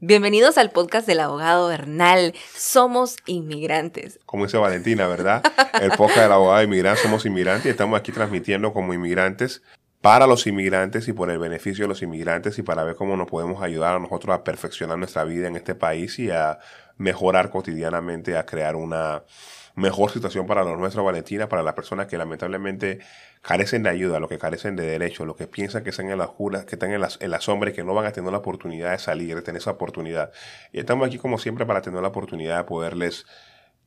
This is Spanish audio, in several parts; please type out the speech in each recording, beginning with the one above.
Bienvenidos al podcast del abogado Bernal. Somos inmigrantes. Como dice Valentina, ¿verdad? El podcast del abogado inmigrante, somos inmigrantes y estamos aquí transmitiendo como inmigrantes para los inmigrantes y por el beneficio de los inmigrantes y para ver cómo nos podemos ayudar a nosotros a perfeccionar nuestra vida en este país y a mejorar cotidianamente, a crear una mejor situación para los nuestros, Valentina, para las personas que lamentablemente carecen de ayuda, los que carecen de derechos, los que piensan que están en las juras, que están en las, en las sombras y que no van a tener la oportunidad de salir, de tener esa oportunidad. Y estamos aquí como siempre para tener la oportunidad de poderles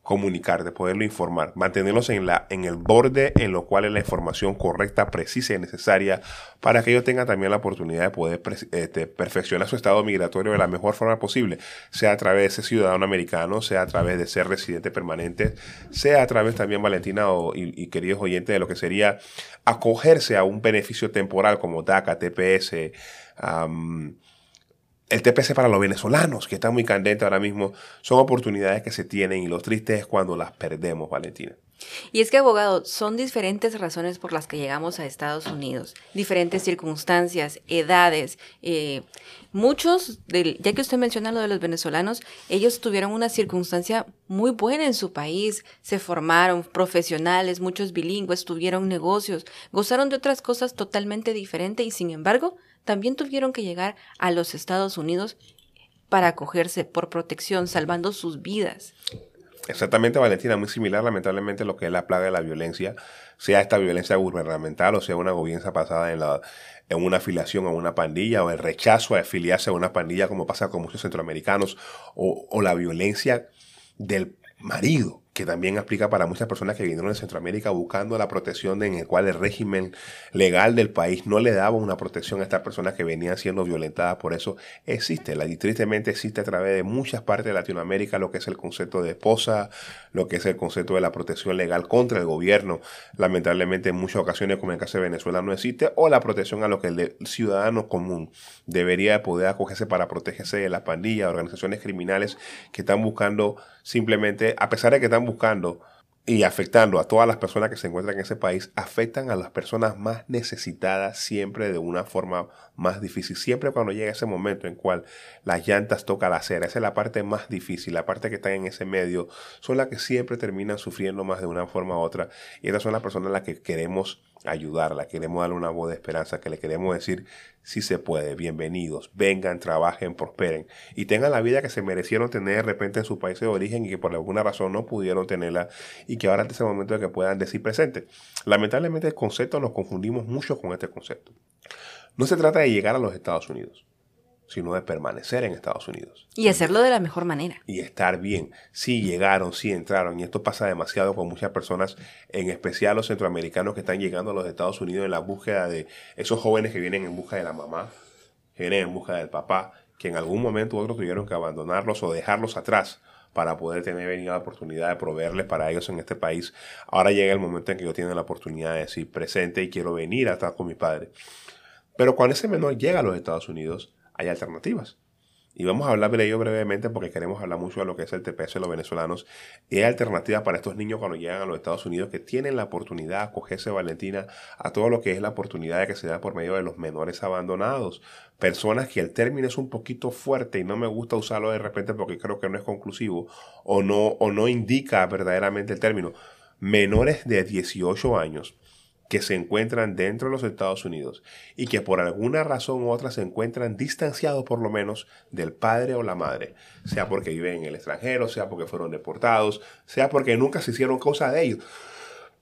comunicar, de poderlo informar, mantenerlos en, la, en el borde en lo cual es la información correcta, precisa y necesaria para que ellos tengan también la oportunidad de poder este, perfeccionar su estado migratorio de la mejor forma posible, sea a través de ser ciudadano americano, sea a través de ser residente permanente, sea a través también, Valentina y, queridos oyentes, de lo que sería acogerse a un beneficio temporal como DACA, TPS, el TPC para los venezolanos, que está muy candente ahora mismo, son oportunidades que se tienen y lo triste es cuando las perdemos, Valentina. Y es que, abogado, son diferentes razones por las que llegamos a Estados Unidos, diferentes circunstancias, edades. Eh, muchos, ya que usted menciona lo de los venezolanos, ellos tuvieron una circunstancia muy buena en su país, se formaron profesionales, muchos bilingües, tuvieron negocios, gozaron de otras cosas totalmente diferentes y, sin embargo, también tuvieron que llegar a los Estados Unidos para acogerse por protección, salvando sus vidas. Exactamente, Valentina, muy similar lamentablemente lo que es la plaga de la violencia, sea esta violencia gubernamental o sea una gobierna pasada en, la, en una afiliación a una pandilla o el rechazo a afiliarse a una pandilla como pasa con muchos centroamericanos o la violencia del marido que también aplica para muchas personas que vinieron de Centroamérica buscando la protección en el cual el régimen legal del país no le daba una protección a estas personas que venían siendo violentadas. Por eso existe, y tristemente existe a través de muchas partes de Latinoamérica lo que es el concepto de esposa, lo que es el concepto de la protección legal contra el gobierno. Lamentablemente en muchas ocasiones, como en el caso de Venezuela, no existe, o la protección a lo que el ciudadano común debería poder acogerse para protegerse de las pandillas, organizaciones criminales que están buscando simplemente, a pesar de que están buscando y afectando a todas las personas que se encuentran en ese país, afectan a las personas más necesitadas siempre de una forma más difícil. Siempre cuando llega ese momento en cual las llantas tocan la acera, esa es la parte más difícil, la parte que está en ese medio, son las que siempre terminan sufriendo más de una forma u otra. Y esas son las personas a las que queremos ayudarla, queremos darle una voz de esperanza, que le queremos decir si se puede, bienvenidos, vengan, trabajen, prosperen y tengan la vida que se merecieron tener de repente en su país de origen y que por alguna razón no pudieron tenerla y que ahora es el momento de que puedan decir presente. Lamentablemente el concepto nos confundimos mucho con este concepto. No se trata de llegar a los Estados Unidos sino de permanecer en Estados Unidos. Y hacerlo de la mejor manera. Y estar bien. Sí llegaron, sí entraron. Y esto pasa demasiado con muchas personas, en especial los centroamericanos que están llegando a los Estados Unidos en la búsqueda de esos jóvenes que vienen en busca de la mamá, que vienen en busca del papá, que en algún momento otros tuvieron que abandonarlos o dejarlos atrás para poder tener la oportunidad de proveerles para ellos en este país. Ahora llega el momento en que yo tengo la oportunidad de decir presente y quiero venir a estar con mi padre. Pero cuando ese menor llega a los Estados Unidos, hay alternativas. Y vamos a hablar de ello brevemente porque queremos hablar mucho de lo que es el TPS de los venezolanos. Y hay alternativas para estos niños cuando llegan a los Estados Unidos que tienen la oportunidad de acogerse, Valentina, a todo lo que es la oportunidad de que se da por medio de los menores abandonados. Personas que el término es un poquito fuerte y no me gusta usarlo de repente porque creo que no es conclusivo o no, o no indica verdaderamente el término. Menores de 18 años que se encuentran dentro de los Estados Unidos y que por alguna razón u otra se encuentran distanciados por lo menos del padre o la madre, sea porque viven en el extranjero, sea porque fueron deportados, sea porque nunca se hicieron cosa de ellos.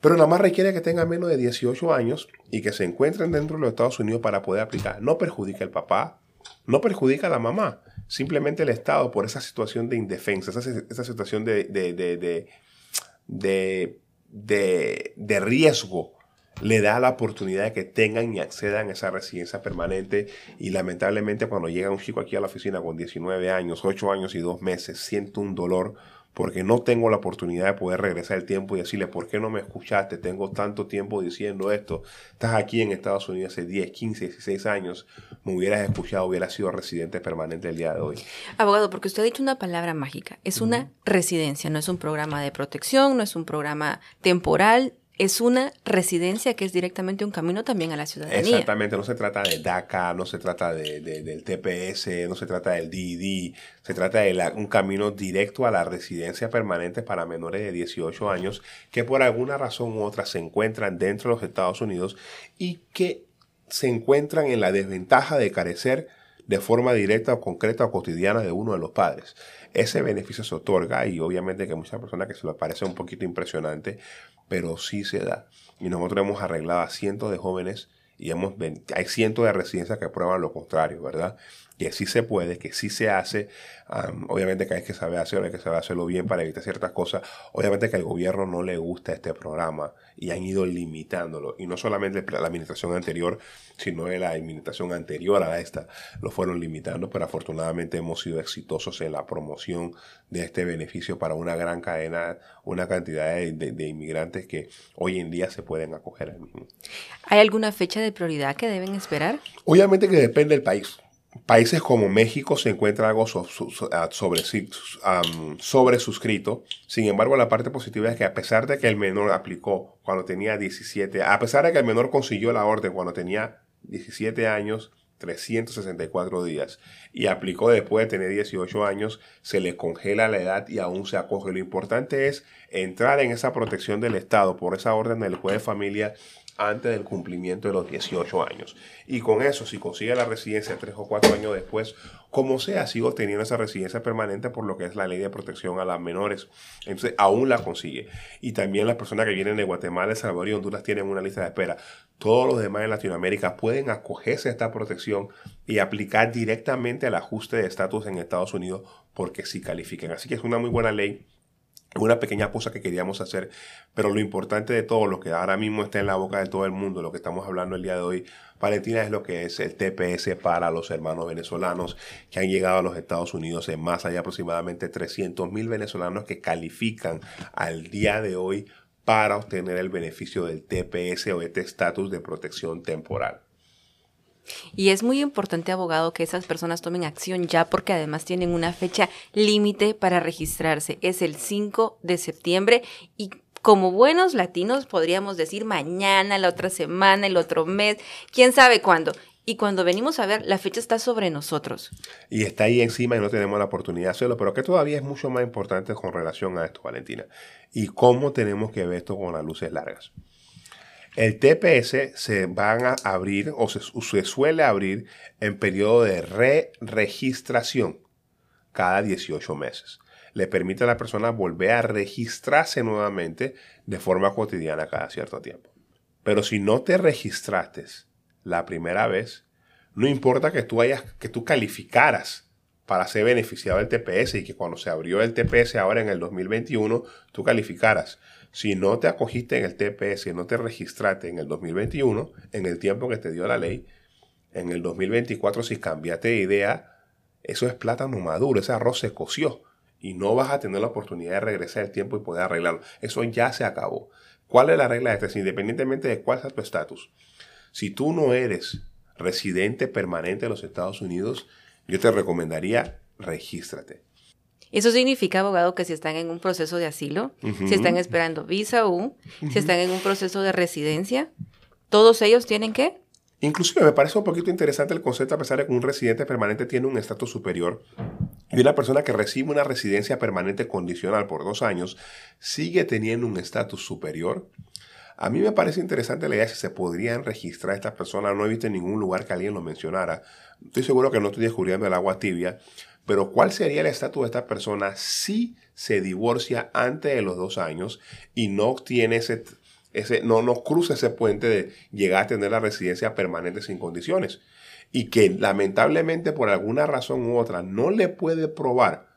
Pero nada más requiere que tengan menos de 18 años y que se encuentren dentro de los Estados Unidos para poder aplicar. No perjudica al papá, no perjudica a la mamá, simplemente el Estado por esa situación de indefensa, esa, situación de riesgo le da la oportunidad de que tengan y accedan a esa residencia permanente y lamentablemente cuando llega un chico aquí a la oficina con 19 años, 8 años y 2 meses, siento un dolor porque no tengo la oportunidad de poder regresar el tiempo y decirle, ¿por qué no me escuchaste? Tengo tanto tiempo diciendo esto. Estás aquí en Estados Unidos hace 10, 15, 16 años. Me hubieras escuchado, hubieras sido residente permanente el día de hoy. Abogado, porque usted ha dicho una palabra mágica. Es una residencia, no es un programa de protección, no es un programa temporal, es una residencia que es directamente un camino también a la ciudadanía. Exactamente, no se trata de DACA, no se trata de, del TPS, no se trata del DID, se trata de un camino directo a la residencia permanente para menores de 18 años que por alguna razón u otra se encuentran dentro de los Estados Unidos y que se encuentran en la desventaja de carecer de forma directa o concreta o cotidiana de uno de los padres. Ese beneficio se otorga y obviamente que muchas personas que se les parece un poquito impresionante, pero sí se da. Y nosotros hemos arreglado a cientos de jóvenes y hemos, hay cientos de residencias que prueban lo contrario, ¿verdad? Que sí se puede, que sí se hace. obviamente que hay que saber hacerlo, hay que saber hacerlo bien para evitar ciertas cosas. Obviamente que al gobierno no le gusta este programa y han ido limitándolo. Y no solamente la administración anterior, sino de la administración anterior a esta, lo fueron limitando, pero afortunadamente hemos sido exitosos en la promoción de este beneficio para una gran cadena, una cantidad de, de inmigrantes que hoy en día se pueden acoger al mismo. ¿Hay alguna fecha de prioridad que deben esperar? Obviamente que depende del país. Países como México se encuentra algo ah, sobre, sobre suscrito. Sin embargo, la parte positiva es que a pesar de que el menor aplicó cuando tenía 17, a pesar de que el menor consiguió la orden cuando tenía 17 años, 364 días, y aplicó después de tener 18 años, se le congela la edad y aún se acoge. Lo importante es entrar en esa protección del Estado por esa orden del juez de familia antes del cumplimiento de los 18 años. Y con eso, si consigue la residencia tres o cuatro años después, como sea, sigo teniendo esa residencia permanente por lo que es la ley de protección a las menores. Entonces, aún la consigue. Y también las personas que vienen de Guatemala, El Salvador y Honduras tienen una lista de espera. Todos los demás en Latinoamérica pueden acogerse a esta protección y aplicar directamente al ajuste de estatus en Estados Unidos porque sí califiquen. Así que es una muy buena ley una pequeña cosa que queríamos hacer, pero lo importante de todo, lo que ahora mismo está en la boca de todo el mundo, lo que estamos hablando el día de hoy, Valentina, es lo que es el TPS para los hermanos venezolanos que han llegado a los Estados Unidos en más allá aproximadamente 300 mil venezolanos que califican al día de hoy para obtener el beneficio del TPS o este estatus de protección temporal. Y es muy importante, abogado, que esas personas tomen acción ya porque además tienen una fecha límite para registrarse. Es el 5 de septiembre y como buenos latinos podríamos decir mañana, la otra semana, el otro mes, quién sabe cuándo. Y cuando venimos a ver, la fecha está sobre nosotros. Y está ahí encima y no tenemos la oportunidad de hacerlo. Pero que todavía es mucho más importante con relación a esto, Valentina. Y cómo tenemos que ver esto con las luces largas. El TPS se van a abrir o se, suele abrir en periodo de re-registración cada 18 meses. Le permite a la persona volver a registrarse nuevamente de forma cotidiana cada cierto tiempo. Pero si no te registraste la primera vez, no importa que tú, hayas, que tú calificaras para ser beneficiado del TPS y que cuando se abrió el TPS ahora en el 2021, tú calificaras. Si no te acogiste en el TPS, no te registraste en el 2021, en el tiempo que te dio la ley, en el 2024 si cambiaste de idea, eso es plátano maduro, ese arroz se coció y no vas a tener la oportunidad de regresar el tiempo y poder arreglarlo. Eso ya se acabó. ¿Cuál es la regla de este? Independientemente de cuál sea tu estatus, si tú no eres residente permanente de los Estados Unidos, yo te recomendaría regístrate. Eso significa, abogado, que si están en un proceso de asilo, si están esperando visa U, si están en un proceso de residencia, todos ellos tienen que... Inclusive me parece un poquito interesante el concepto, a pesar de que un residente permanente tiene un estatus superior y una persona que recibe una residencia permanente condicional por dos años sigue teniendo un estatus superior. A mí me parece interesante la idea si se podrían registrar estas personas. No he visto en ningún lugar que alguien lo mencionara. Estoy seguro que no estoy descubriendo el agua tibia, pero ¿cuál sería el estatus de esta persona si se divorcia antes de los dos años y no obtiene ese, ese no nos cruza ese puente de llegar a tener la residencia permanente sin condiciones? Y que lamentablemente por alguna razón u otra no le puede probar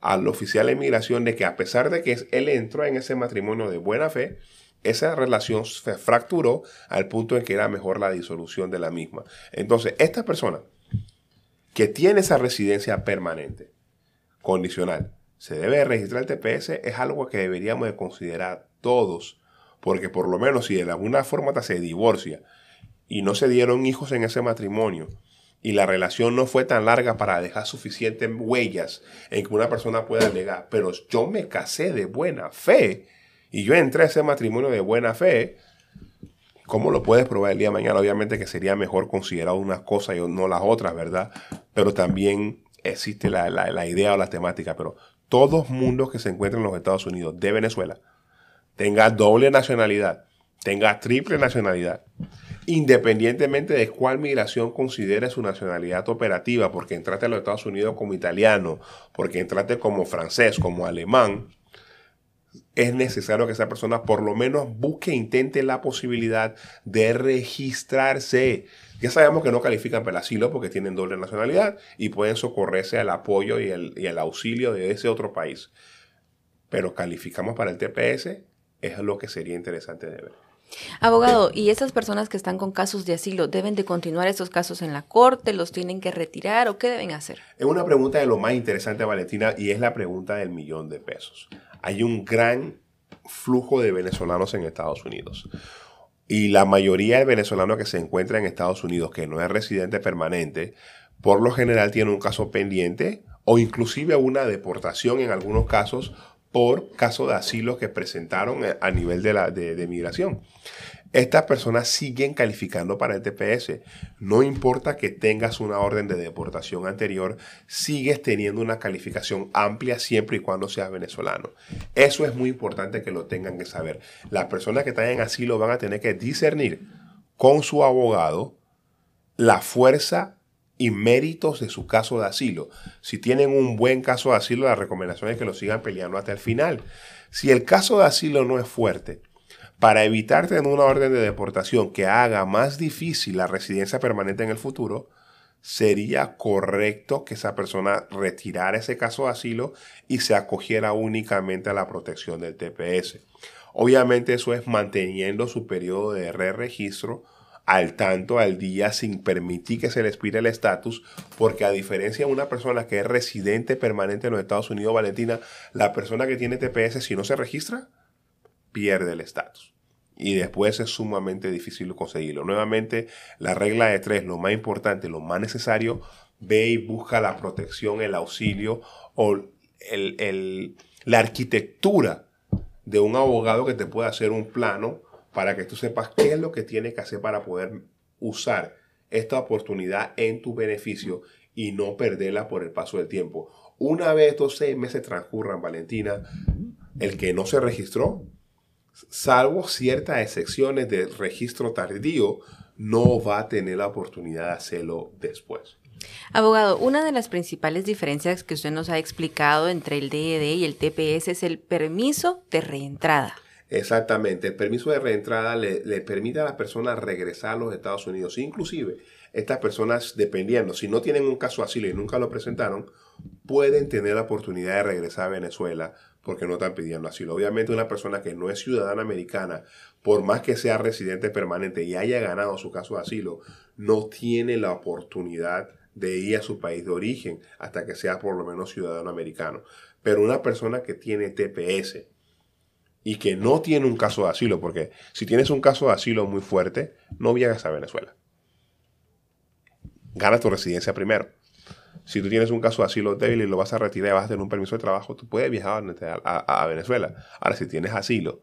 al oficial de inmigración de que a pesar de que él entró en ese matrimonio de buena fe, esa relación se fracturó al punto en que era mejor la disolución de la misma. Entonces, esta persona que tiene esa residencia permanente, condicional, se debe registrar el TPS, es algo que deberíamos de considerar todos, porque por lo menos si de alguna forma se divorcia y no se dieron hijos en ese matrimonio, y la relación no fue tan larga para dejar suficientes huellas en que una persona pueda alegar, pero yo me casé de buena fe y yo entré a ese matrimonio de buena fe, ¿cómo lo puedes probar el día de mañana? Obviamente que sería mejor considerar unas cosas y no las otras, ¿verdad? Pero también existe la, la idea o la temática, pero todo mundo que se encuentra en los Estados Unidos de Venezuela tenga doble nacionalidad, tenga triple nacionalidad, independientemente de cuál migración considere su nacionalidad operativa, porque entraste a los Estados Unidos como italiano, porque entraste como francés, como alemán, es necesario que esa persona por lo menos busque e intente la posibilidad de registrarse. Ya sabemos que no califican para el asilo porque tienen doble nacionalidad y pueden socorrerse al apoyo y el, y el auxilio de ese otro país. Pero calificamos para el TPS, es lo que sería interesante de ver. Abogado, ¿y esas personas que están con casos de asilo deben de continuar estos casos en la corte? ¿Los tienen que retirar o qué deben hacer? Es una pregunta de lo más interesante, Valentina, y es la pregunta del millón de pesos. Hay un gran flujo de venezolanos en Estados Unidos. Y la mayoría de venezolanos que se encuentra en Estados Unidos, que no es residente permanente, por lo general tiene un caso pendiente o inclusive una deportación en algunos casos por caso de asilo que presentaron a nivel de, la, de, migración. Estas personas siguen calificando para el TPS. No importa que tengas una orden de deportación anterior, sigues teniendo una calificación amplia siempre y cuando seas venezolano. Eso es muy importante que lo tengan que saber. Las personas que están en asilo van a tener que discernir con su abogado la fuerza y méritos de su caso de asilo. Si tienen un buen caso de asilo, la recomendación es que lo sigan peleando hasta el final. Si el caso de asilo no es fuerte, para evitar tener una orden de deportación que haga más difícil la residencia permanente en el futuro, sería correcto que esa persona retirara ese caso de asilo y se acogiera únicamente a la protección del TPS. Obviamente eso es manteniendo su periodo de re-registro al tanto al día sin permitir que se le expire el estatus, porque a diferencia de una persona que es residente permanente en los Estados Unidos, Valentina, la persona que tiene TPS, si no se registra, pierde el estatus. Y después es sumamente difícil conseguirlo. Nuevamente, la regla de tres, lo más importante, lo más necesario, ve y busca la protección, el auxilio o la arquitectura de un abogado que te pueda hacer un plano para que tú sepas qué es lo que tienes que hacer para poder usar esta oportunidad en tu beneficio y no perderla por el paso del tiempo. Una vez estos seis meses transcurran, Valentina, el que no se registró, salvo ciertas excepciones de registro tardío, no va a tener la oportunidad de hacerlo después. Abogado, una de las principales diferencias que usted nos ha explicado entre el DED e y el TPS es el permiso de reentrada. Exactamente, el permiso de reentrada le, permite a las personas regresar a los Estados Unidos. Inclusive, estas personas, dependiendo, si no tienen un caso asilo y nunca lo presentaron, pueden tener la oportunidad de regresar a Venezuela porque no están pidiendo asilo. Obviamente una persona que no es ciudadana americana, por más que sea residente permanente y haya ganado su caso de asilo, no tiene la oportunidad de ir a su país de origen hasta que sea por lo menos ciudadano americano. Pero una persona que tiene TPS, y que no tiene un caso de asilo, porque si tienes un caso de asilo muy fuerte, no viajas a Venezuela. Gana tu residencia primero. Si tú tienes un caso de asilo débil y lo vas a retirar y vas a tener un permiso de trabajo, tú puedes viajar a, a Venezuela. Ahora, si tienes asilo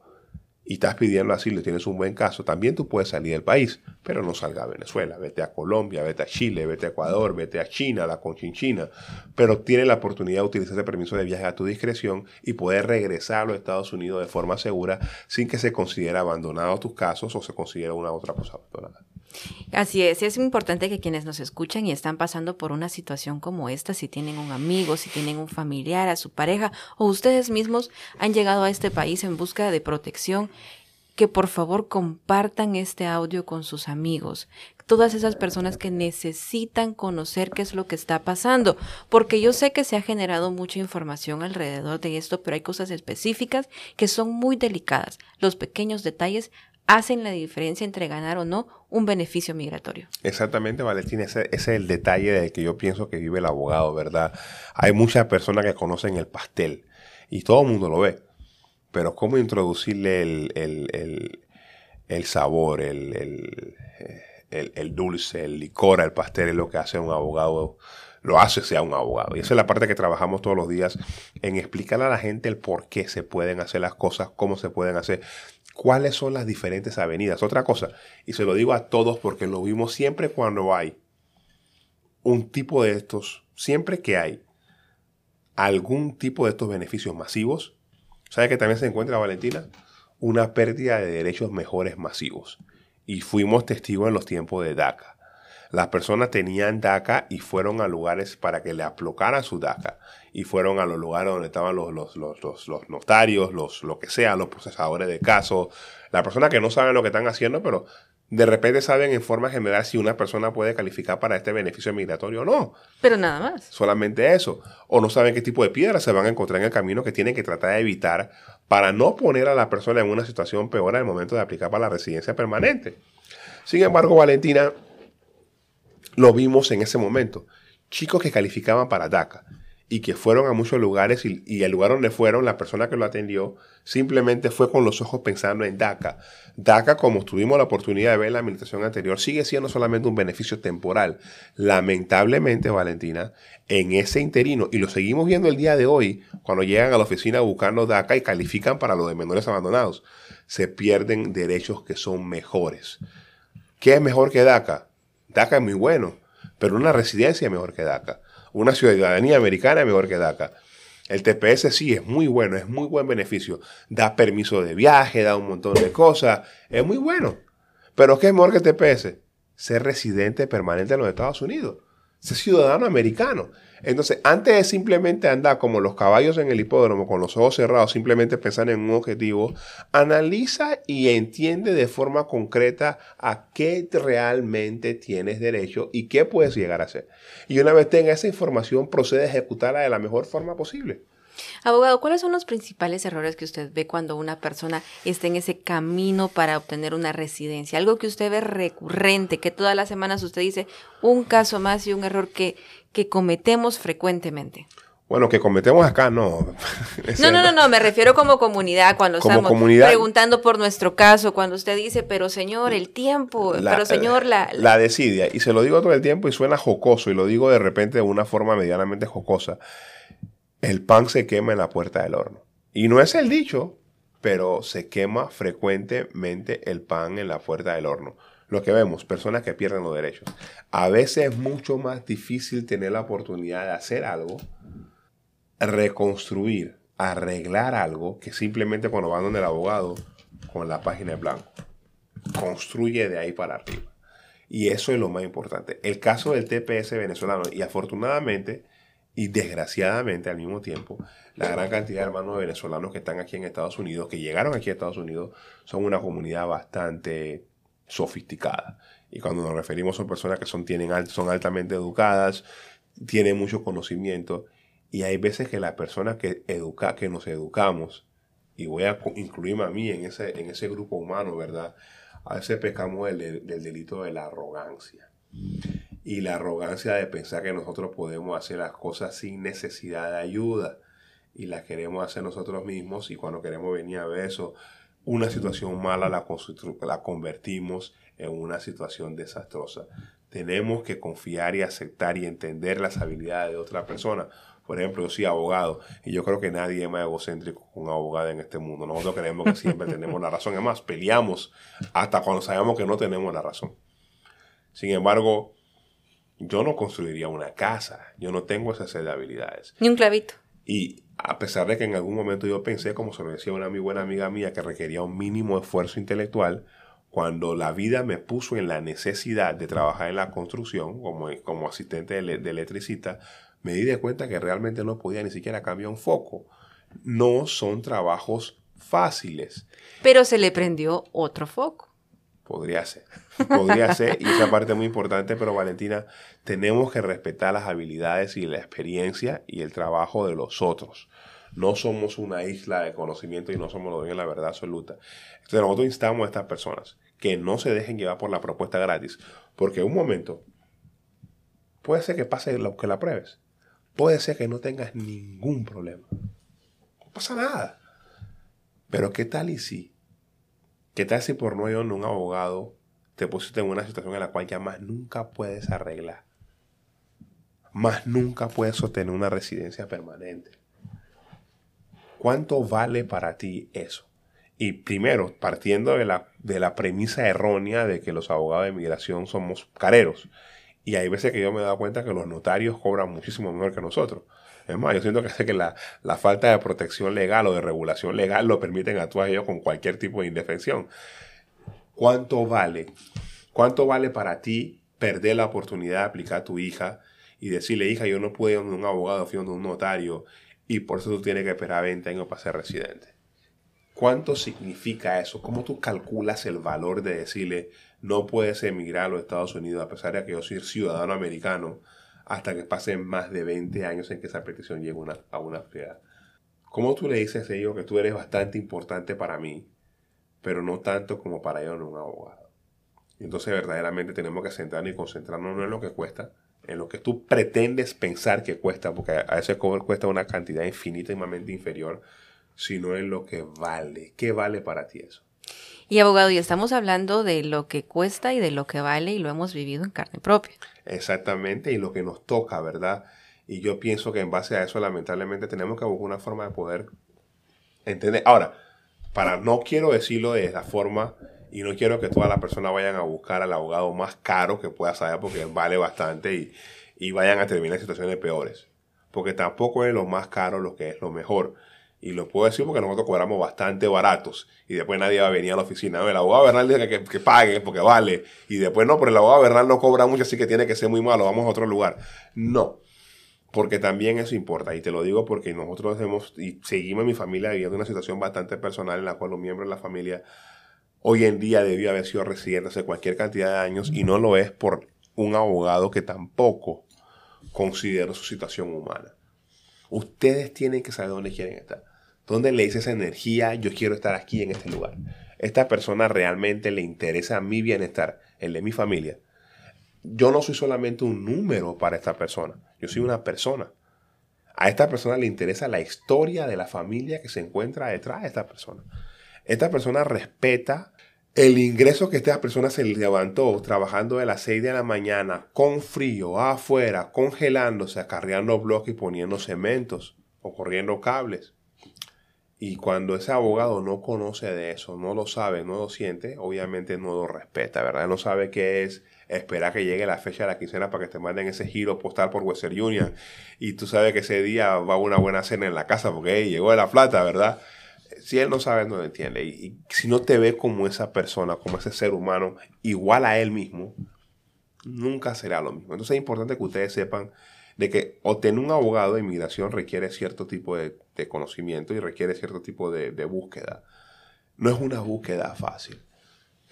y estás pidiendo asilo y tienes un buen caso, también tú puedes salir del país, pero no salga a Venezuela. Vete a Colombia, vete a Chile, vete a Ecuador, vete a China, a la Conchinchina. Pero tienes la oportunidad de utilizar ese permiso de viaje a tu discreción y poder regresar a los Estados Unidos de forma segura sin que se considere abandonado tus casos o se considere una otra cosa abandonada. Así es, es importante que quienes nos escuchan y están pasando por una situación como esta, si tienen un amigo, si tienen un familiar, a su pareja o ustedes mismos han llegado a este país en busca de protección, que por favor compartan este audio con sus amigos, todas esas personas que necesitan conocer qué es lo que está pasando, porque yo sé que se ha generado mucha información alrededor de esto, pero hay cosas específicas que son muy delicadas. Los pequeños detalles hacen la diferencia entre ganar o no un beneficio migratorio. Exactamente, Valentina, ese, es el detalle de que yo pienso que vive el abogado, ¿verdad? Hay muchas personas que conocen el pastel y todo el mundo lo ve, pero ¿cómo introducirle el, sabor, el, dulce, el licor al pastel es lo que hace un abogado lo hace sea un abogado. Y esa es la parte que trabajamos todos los días en explicarle a la gente el por qué se pueden hacer las cosas, cómo se pueden hacer, cuáles son las diferentes avenidas. Otra cosa, y se lo digo a todos porque lo vimos siempre cuando hay un tipo de estos, siempre que hay algún tipo de estos beneficios masivos, ¿sabe que también se encuentra Valentina? Una pérdida de derechos mejores masivos. Y fuimos testigos en los tiempos de DACA las personas tenían DACA y fueron a lugares para que le aplocaran su DACA. Y fueron a los lugares donde estaban los, los, los, los, notarios, los, lo que sea, los procesadores de casos. Las personas que no saben lo que están haciendo, pero de repente saben en forma general si una persona puede calificar para este beneficio migratorio o no. Pero nada más. Solamente eso. O no saben qué tipo de piedras se van a encontrar en el camino que tienen que tratar de evitar para no poner a la persona en una situación peor al momento de aplicar para la residencia permanente. Sin embargo, Valentina, lo vimos en ese momento. Chicos que calificaban para DACA y que fueron a muchos lugares y, el lugar donde fueron, la persona que lo atendió simplemente fue con los ojos pensando en DACA. DACA, como tuvimos la oportunidad de ver en la administración anterior, sigue siendo solamente un beneficio temporal. Lamentablemente, Valentina, en ese interino, y lo seguimos viendo el día de hoy, cuando llegan a la oficina buscando DACA y califican para los de menores abandonados, se pierden derechos que son mejores. ¿Qué es mejor que DACA? DACA es muy bueno, pero una residencia es mejor que DACA. Una ciudadanía americana mejor que DACA. El TPS sí es muy bueno, es muy buen beneficio. Da permiso de viaje, da un montón de cosas. Es muy bueno. Pero ¿qué es mejor que el TPS? Ser residente permanente en los Estados Unidos. Ser ciudadano americano. Entonces, antes de simplemente andar como los caballos en el hipódromo con los ojos cerrados, simplemente pensar en un objetivo, analiza y entiende de forma concreta a qué realmente tienes derecho y qué puedes llegar a hacer. Y una vez tenga esa información, procede a ejecutarla de la mejor forma posible. Abogado, ¿cuáles son los principales errores que usted ve cuando una persona está en ese camino para obtener una residencia? Algo que usted ve recurrente, que todas las semanas usted dice un caso más y un error que, que cometemos frecuentemente. Bueno, que cometemos acá, no. no, no, no, no, me refiero como comunidad, cuando estamos preguntando por nuestro caso, cuando usted dice, pero señor, el tiempo, pero señor, la, la... desidia, y se lo digo todo el tiempo y suena jocoso, y lo digo de repente de una forma medianamente jocosa, el pan se quema en la puerta del horno. Y no es el dicho, pero se quema frecuentemente el pan en la puerta del horno lo que vemos, personas que pierden los derechos. A veces es mucho más difícil tener la oportunidad de hacer algo, reconstruir, arreglar algo, que simplemente cuando van donde el abogado con la página en blanco. Construye de ahí para arriba. Y eso es lo más importante. El caso del TPS venezolano, y afortunadamente y desgraciadamente al mismo tiempo, la gran cantidad de hermanos venezolanos que están aquí en Estados Unidos, que llegaron aquí a Estados Unidos, son una comunidad bastante sofisticada. Y cuando nos referimos a personas que son, tienen, son altamente educadas, tienen mucho conocimiento, y hay veces que las personas que, educa, que nos educamos, y voy a incluirme a mí en ese, en ese grupo humano, ¿verdad? A veces pecamos del, del delito de la arrogancia. Y la arrogancia de pensar que nosotros podemos hacer las cosas sin necesidad de ayuda. Y las queremos hacer nosotros mismos. Y cuando queremos venir a ver eso, una situación mala la, la convertimos en una situación desastrosa. Tenemos que confiar y aceptar y entender las habilidades de otra persona. Por ejemplo, yo soy abogado y yo creo que nadie es más egocéntrico que un abogado en este mundo. Nosotros creemos que siempre tenemos la razón. Además, peleamos hasta cuando sabemos que no tenemos la razón. Sin embargo, yo no construiría una casa. Yo no tengo esa serie de habilidades. Ni un clavito. Y a pesar de que en algún momento yo pensé, como se lo decía una muy buena amiga mía, que requería un mínimo esfuerzo intelectual, cuando la vida me puso en la necesidad de trabajar en la construcción como, como asistente de, de electricista, me di de cuenta que realmente no podía ni siquiera cambiar un foco. No son trabajos fáciles. Pero se le prendió otro foco. Podría ser, podría ser, y esa parte es muy importante, pero Valentina, tenemos que respetar las habilidades y la experiencia y el trabajo de los otros. No somos una isla de conocimiento y no somos los dueños de la verdad absoluta. Entonces nosotros instamos a estas personas que no se dejen llevar por la propuesta gratis, porque un momento puede ser que pase lo que la pruebes, puede ser que no tengas ningún problema, no pasa nada. Pero ¿qué tal y si ¿Qué tal si por no un abogado te pusiste en una situación en la cual ya más nunca puedes arreglar? más nunca puedes sostener una residencia permanente. ¿Cuánto vale para ti eso? Y primero, partiendo de la, de la premisa errónea de que los abogados de inmigración somos careros. Y hay veces que yo me he dado cuenta que los notarios cobran muchísimo mejor que nosotros. Es más, yo siento que, que la, la, falta de protección legal o de regulación legal lo permiten actuar ellos con cualquier tipo de indefensión. ¿Cuánto vale? ¿Cuánto vale para ti perder la oportunidad de aplicar a tu hija y decirle, hija, yo no puedo ir a un abogado, fui a un notario y por eso tú tienes que esperar 20 años para ser residente? ¿Cuánto significa eso? ¿Cómo tú calculas el valor de decirle no puedes emigrar a los Estados Unidos a pesar de que yo soy ciudadano americano hasta que pasen más de 20 años en que esa petición llegue a una ciudad? ¿Cómo tú le dices a que tú eres bastante importante para mí, pero no tanto como para ellos no un abogado? Entonces verdaderamente tenemos que centrarnos y concentrarnos en lo que cuesta, en lo que tú pretendes pensar que cuesta, porque a cover cuesta una cantidad infinitamente inferior sino en lo que vale. ¿Qué vale para ti eso? Y abogado, y estamos hablando de lo que cuesta y de lo que vale y lo hemos vivido en carne propia. Exactamente, y lo que nos toca, ¿verdad? Y yo pienso que en base a eso, lamentablemente, tenemos que buscar una forma de poder entender. Ahora, para no quiero decirlo de esa forma y no quiero que todas las personas vayan a buscar al abogado más caro que pueda saber porque vale bastante y, y vayan a terminar en situaciones peores. Porque tampoco es lo más caro lo que es lo mejor. Y lo puedo decir porque nosotros cobramos bastante baratos. Y después nadie va a venir a la oficina. el abogado Bernal dice que, que, paguen porque vale. Y después no, pero el abogado Bernal no cobra mucho, así que tiene que ser muy malo. Vamos a otro lugar. No. Porque también eso importa. Y te lo digo porque nosotros hemos y seguimos en mi familia viviendo una situación bastante personal en la cual los miembros de la familia hoy en día debió haber sido residente hace cualquier cantidad de años y no lo es por un abogado que tampoco considera su situación humana. Ustedes tienen que saber dónde quieren estar. ¿Dónde le esa energía? Yo quiero estar aquí en este lugar. Esta persona realmente le interesa mi bienestar, el de mi familia. Yo no soy solamente un número para esta persona. Yo soy una persona. A esta persona le interesa la historia de la familia que se encuentra detrás de esta persona. Esta persona respeta el ingreso que esta persona se levantó trabajando de las 6 de la mañana con frío, afuera, congelándose, acarreando bloques y poniendo cementos o corriendo cables. Y cuando ese abogado no conoce de eso, no lo sabe, no lo siente, obviamente no lo respeta, ¿verdad? No sabe qué es esperar que llegue la fecha de la quincena para que te manden ese giro postal por Western Union y tú sabes que ese día va una buena cena en la casa porque llegó de la plata, ¿verdad? Si él no sabe, no lo entiende. Y, y, si no te ve como esa persona, como ese ser humano, igual a él mismo, nunca será lo mismo. Entonces es importante que ustedes sepan de que obtener un abogado de inmigración requiere cierto tipo de, conocimiento y requiere cierto tipo de, búsqueda. No es una búsqueda fácil,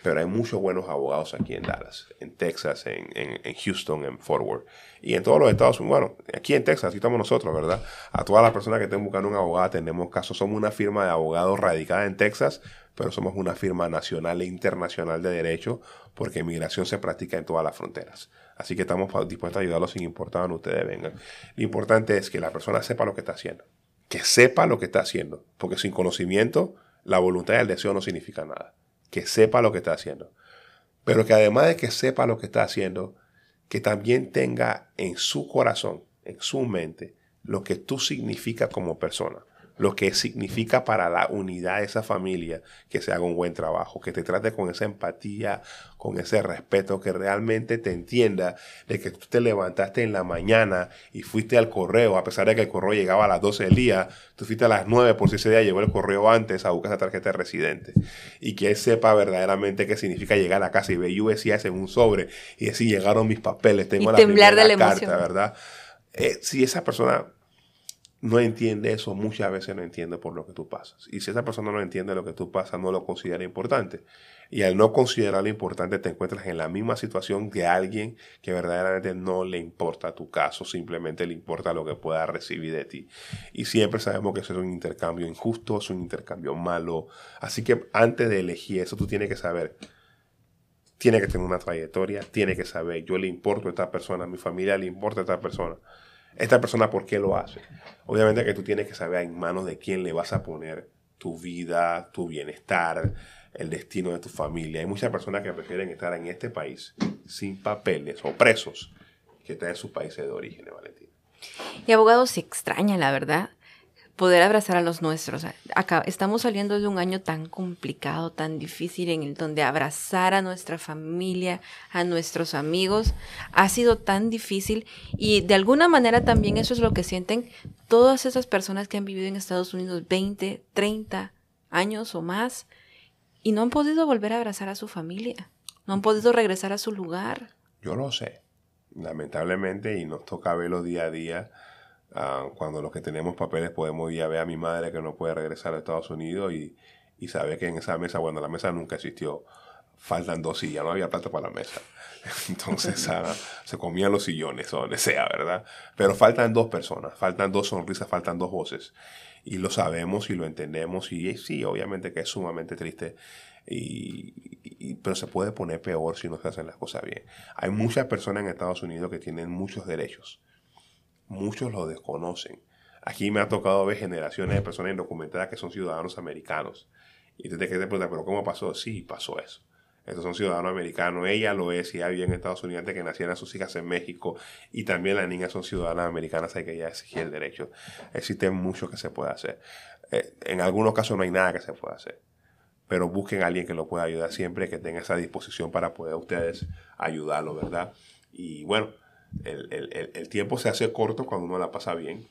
pero hay muchos buenos abogados aquí en Dallas, en Texas, en, Houston, en Fort Worth y en todos los Estados Unidos. Bueno, aquí en Texas, aquí estamos nosotros, ¿verdad? A todas las personas que estén buscando un abogado, tenemos casos. Somos una firma de abogados radicada en Texas, pero somos una firma nacional e internacional de derecho porque inmigración se practica en todas las fronteras. Así que estamos dispuestos a ayudarlos sin importar dónde ustedes vengan. Lo importante es que la persona sepa lo que está haciendo. Que sepa lo que está haciendo. Porque sin conocimiento, la voluntad y el deseo no significa nada. Que sepa lo que está haciendo. Pero que además de que sepa lo que está haciendo, que también tenga en su corazón, en su mente, lo que tú significas como persona lo que significa para la unidad de esa familia que se haga un buen trabajo, que te trate con esa empatía, con ese respeto, que realmente te entienda de que tú te levantaste en la mañana y fuiste al correo, a pesar de que el correo llegaba a las 12 del día, tú fuiste a las 9 por si ese día llegó el correo antes a buscar esa tarjeta de residente y que él sepa verdaderamente qué significa llegar a casa y ver USCIS en un sobre y decir llegaron mis papeles, tengo la temblar de la carta, ¿verdad? Eh, si esa persona no entiende eso, muchas veces no entiende por lo que tú pasas. Y si esa persona no entiende lo que tú pasas, no lo considera importante. Y al no considerarlo importante, te encuentras en la misma situación de alguien que verdaderamente no le importa tu caso, simplemente le importa lo que pueda recibir de ti. Y siempre sabemos que eso es un intercambio injusto, es un intercambio malo. Así que antes de elegir eso, tú tienes que saber tiene que tener una trayectoria, tiene que saber, yo le importo a esta persona, a mi familia le importa a esta persona esta persona por qué lo hace. Obviamente que tú tienes que saber en manos de quién le vas a poner tu vida, tu bienestar, el destino de tu familia. Hay muchas personas que prefieren estar en este país sin papeles o presos que está en sus países de origen, Valentina. Y abogado, se extraña, la verdad, poder abrazar a los nuestros. Acá estamos saliendo de un año tan complicado, tan difícil, en el donde abrazar a nuestra familia, a nuestros amigos, ha sido tan difícil y de alguna manera también eso es lo que sienten todas esas personas que han vivido en Estados Unidos 20, 30 años o más y no han podido volver a abrazar a su familia, no han podido regresar a su lugar. Yo lo sé, lamentablemente, y nos toca verlo día a día Ah, cuando los que tenemos papeles podemos ir a ver a mi madre que no puede regresar a Estados Unidos y, y saber que en esa mesa, bueno, la mesa nunca existió, faltan dos sillas, no había plata para la mesa. Entonces ah, se comían los sillones o donde sea, ¿verdad? Pero faltan dos personas, faltan dos sonrisas, faltan dos voces. Y lo sabemos y lo entendemos y sí, obviamente que es sumamente triste. Y, pero se puede poner peor si no se hacen las cosas bien. Hay muchas personas en Estados Unidos que tienen muchos derechos muchos lo desconocen. Aquí me ha tocado ver generaciones de personas indocumentadas que son ciudadanos americanos. Y te quedas preguntar, ¿pero cómo pasó? Sí, pasó eso. Estos son ciudadanos americanos. Ella lo es y ella vive en Estados Unidos antes que nacieran sus hijas en México. Y también las niñas son ciudadanas americanas, hay que ya exigir el derecho. Existe mucho que se puede hacer. Eh, en algunos casos no hay nada que se pueda hacer. Pero busquen a alguien que lo pueda ayudar siempre, que tenga esa disposición para poder ustedes ayudarlo, ¿verdad? Y bueno, el, tiempo se hace corto cuando uno la pasa bien.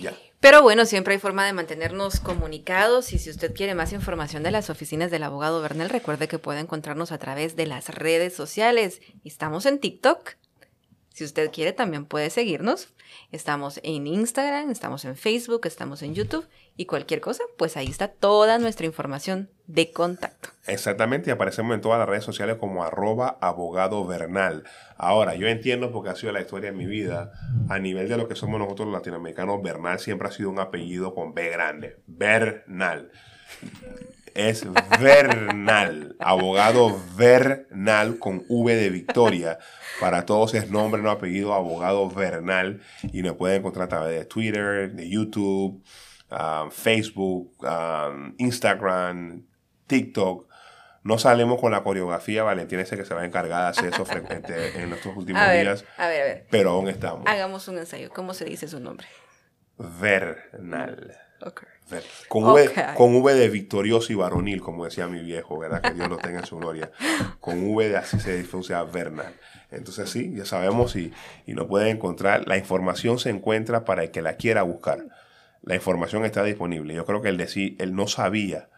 Ya. Pero bueno, siempre hay forma de mantenernos comunicados y si usted quiere más información de las oficinas del abogado Bernal, recuerde que puede encontrarnos a través de las redes sociales. Estamos en TikTok. Si usted quiere, también puede seguirnos. Estamos en Instagram, estamos en Facebook, estamos en YouTube y cualquier cosa, pues ahí está toda nuestra información de contacto. Exactamente, y aparecemos en todas las redes sociales como arroba abogado. Ahora, yo entiendo porque ha sido la historia de mi vida, a nivel de lo que somos nosotros los latinoamericanos, Bernal siempre ha sido un apellido con B grande, Bernal. Es Bernal, abogado Bernal con V de Victoria. Para todos es nombre, no apellido, abogado Bernal. Y nos pueden encontrar a través de Twitter, de YouTube, um, Facebook, um, Instagram, TikTok. No salimos con la coreografía, Valentina ese que se va a encargar de hacer eso frecuente en nuestros últimos días. A ver, a ver. Pero aún estamos. Hagamos un ensayo. ¿Cómo se dice su nombre? Vernal. Con, v, con V de victorioso y varonil, como decía mi viejo, ¿verdad? Que Dios lo tenga en su gloria. Con V de así se pronuncia Vernal. Entonces sí, ya sabemos y, y lo pueden encontrar. La información se encuentra para el que la quiera buscar. La información está disponible. Yo creo que el decir, él no sabía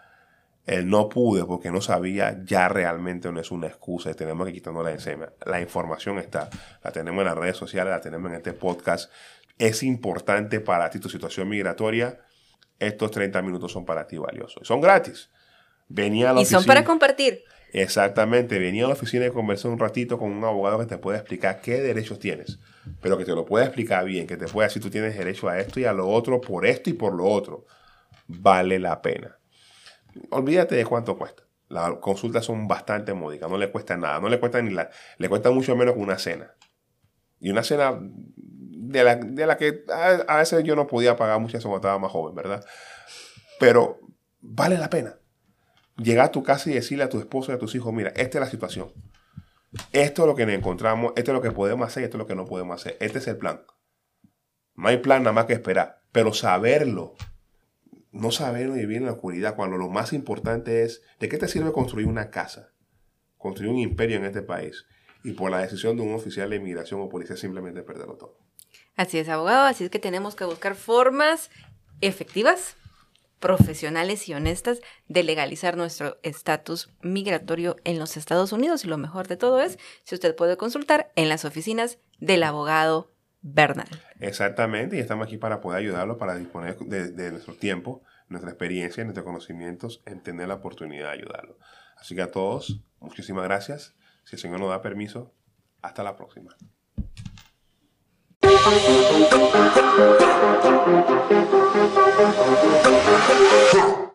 el no pude porque no sabía, ya realmente no es una excusa y tenemos que quitarnos la encima. La información está, la tenemos en las redes sociales, la tenemos en este podcast. Es importante para ti tu situación migratoria. Estos 30 minutos son para ti valiosos. Son gratis. Venía a la y son para compartir. Exactamente. Venía a la oficina y conversé un ratito con un abogado que te puede explicar qué derechos tienes. Pero que te lo pueda explicar bien, que te pueda decir tú tienes derecho a esto y a lo otro, por esto y por lo otro. Vale la pena olvídate de cuánto cuesta. Las consultas son bastante módicas, no le cuesta nada, no le cuesta ni la, le cuesta mucho menos que una cena. Y una cena de la, de la que a, veces yo no podía pagar mucho cuando estaba más joven, ¿verdad? Pero vale la pena. Llegar a tu casa y decirle a tu esposo y a tus hijos, mira, esta es la situación. Esto es lo que nos encontramos, esto es lo que podemos hacer y esto es lo que no podemos hacer. Este es el plan. No hay plan nada más que esperar, pero saberlo no saber vivir en la oscuridad cuando lo más importante es, ¿de qué te sirve construir una casa? Construir un imperio en este país y por la decisión de un oficial de inmigración o policía simplemente perderlo todo. Así es, abogado, así es que tenemos que buscar formas efectivas, profesionales y honestas de legalizar nuestro estatus migratorio en los Estados Unidos y lo mejor de todo es si usted puede consultar en las oficinas del abogado Bernal. Exactamente, y estamos aquí para poder ayudarlo, para disponer de, nuestro tiempo, nuestra experiencia, nuestros conocimientos, en tener la oportunidad de ayudarlo. Así que a todos, muchísimas gracias. Si el Señor nos da permiso, hasta la próxima. Thank